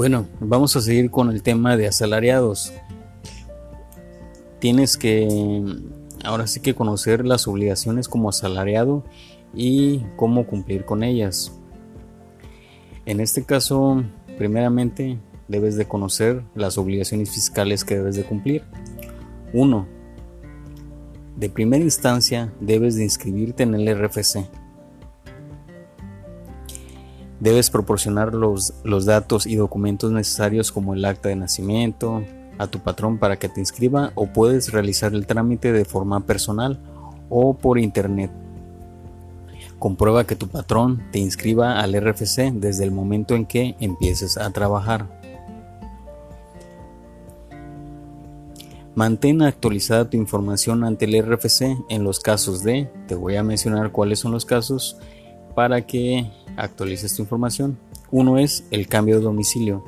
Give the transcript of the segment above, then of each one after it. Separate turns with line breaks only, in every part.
Bueno, vamos a seguir con el tema de asalariados. Tienes que ahora sí que conocer las obligaciones como asalariado y cómo cumplir con ellas. En este caso, primeramente debes de conocer las obligaciones fiscales que debes de cumplir. 1. De primera instancia debes de inscribirte en el RFC. Debes proporcionar los, los datos y documentos necesarios como el acta de nacimiento a tu patrón para que te inscriba o puedes realizar el trámite de forma personal o por internet. Comprueba que tu patrón te inscriba al RFC desde el momento en que empieces a trabajar. Mantén actualizada tu información ante el RFC en los casos de, te voy a mencionar cuáles son los casos para que actualices tu información. Uno es el cambio de domicilio.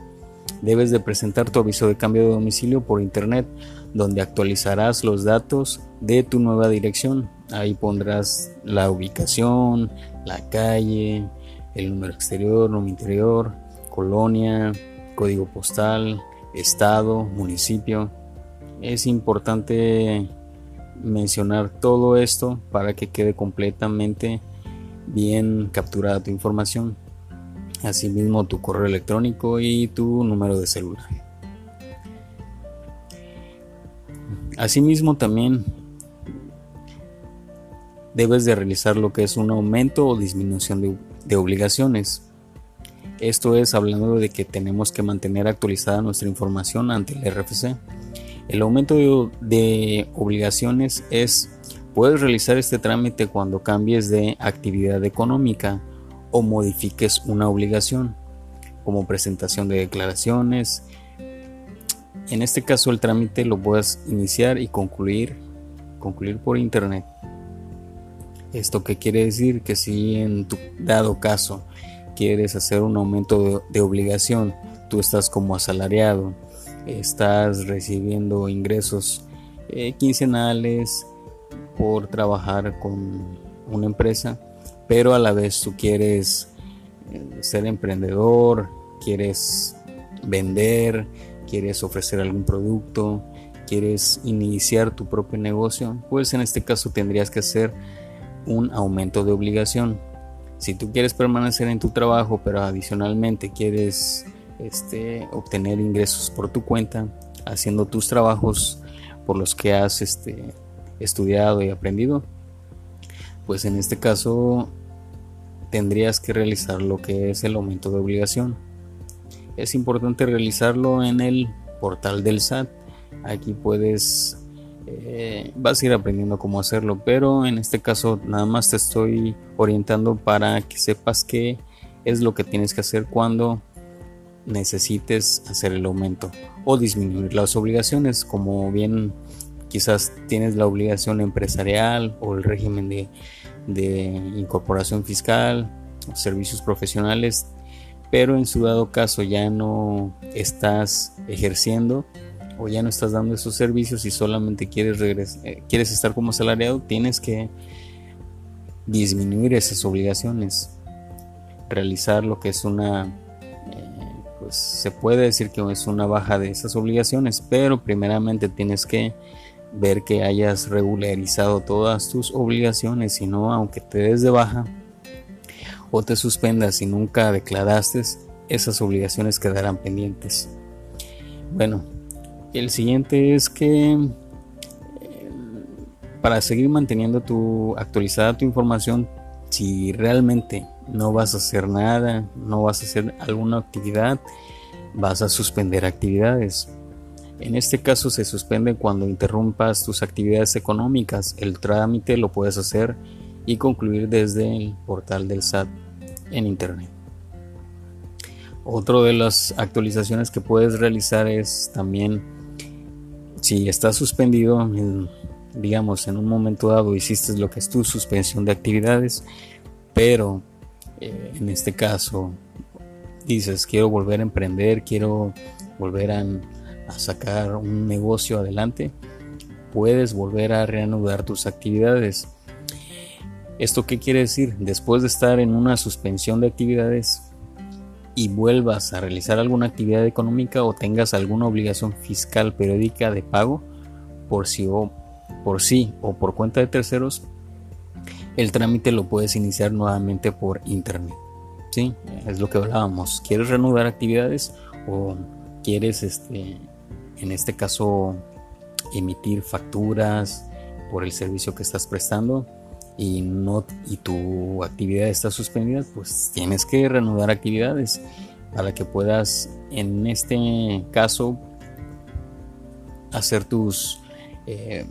Debes de presentar tu aviso de cambio de domicilio por internet, donde actualizarás los datos de tu nueva dirección. Ahí pondrás la ubicación, la calle, el número exterior, número interior, colonia, código postal, estado, municipio. Es importante mencionar todo esto para que quede completamente bien capturada tu información. Asimismo tu correo electrónico y tu número de celular. Asimismo también debes de realizar lo que es un aumento o disminución de, obligaciones. Esto es hablando de que tenemos que mantener actualizada nuestra información ante el RFC. El aumento de, de obligaciones es Puedes realizar este trámite cuando cambies de actividad económica o modifiques una obligación, como presentación de declaraciones. En este caso el trámite lo puedes iniciar y concluir, concluir por internet. ¿Esto qué quiere decir? Que si en tu dado caso quieres hacer un aumento de, obligación, tú estás como asalariado, estás recibiendo ingresos eh, quincenales, por trabajar con una empresa, pero a la vez tú quieres eh, ser emprendedor, quieres vender, quieres ofrecer algún producto, quieres iniciar tu propio negocio, pues en este caso tendrías que hacer un aumento de obligación. Si tú quieres permanecer en tu trabajo, pero adicionalmente quieres este, obtener ingresos por tu cuenta, haciendo tus trabajos por los que has este, estudiado y aprendido, pues en este caso tendrías que realizar lo que es el aumento de obligación. Es importante realizarlo en el portal del SAT. Aquí puedes, eh, vas a ir aprendiendo cómo hacerlo, pero en este caso nada más te estoy orientando para que sepas qué es lo que tienes que hacer cuando necesites hacer el aumento o disminuir las obligaciones, como bien quizás tienes la obligación empresarial o el régimen de, incorporación fiscal, servicios profesionales, pero en su dado caso ya no estás ejerciendo o ya no estás dando esos servicios y solamente quieres, eh, quieres estar como asalariado, tienes que disminuir esas obligaciones, realizar lo que es una, eh, pues se puede decir que es una baja de esas obligaciones, pero primeramente tienes que ver que hayas regularizado todas tus obligaciones, si no, aunque te des de baja o te suspendas y nunca declaraste, esas obligaciones quedarán pendientes. Bueno, el siguiente es que eh, para seguir manteniendo tu actualizada tu información, si realmente no vas a hacer nada, no vas a hacer alguna actividad, vas a suspender actividades. En este caso se suspende cuando interrumpas tus actividades económicas. El trámite lo puedes hacer y concluir desde el portal del SAT en Internet. Otra de las actualizaciones que puedes realizar es también si estás suspendido, digamos, en un momento dado hiciste lo que es tu suspensión de actividades, pero eh, en este caso dices quiero volver a emprender, quiero volver a a sacar un negocio adelante, puedes volver a reanudar tus actividades. ¿Esto qué quiere decir? Después de estar en una suspensión de actividades, y vuelvas a realizar alguna actividad económica o tengas alguna obligación fiscal periódica de pago por sí o por sí o por cuenta de terceros, el trámite lo puedes iniciar nuevamente por internet. Sí, es lo que hablábamos. ¿Quieres reanudar actividades o quieres este en este caso emitir facturas por el servicio que estás prestando? y no y tu actividad está suspendida, pues tienes que reanudar actividades para que puedas en este caso hacer tus eh,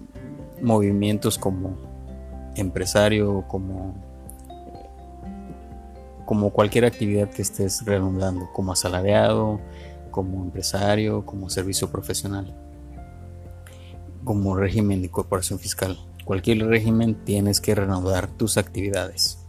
movimientos como empresario, como como cualquier actividad que estés reanudando, como asalariado, como empresario, como servicio profesional, como régimen de corporación fiscal cualquier régimen tienes que reanudar tus actividades.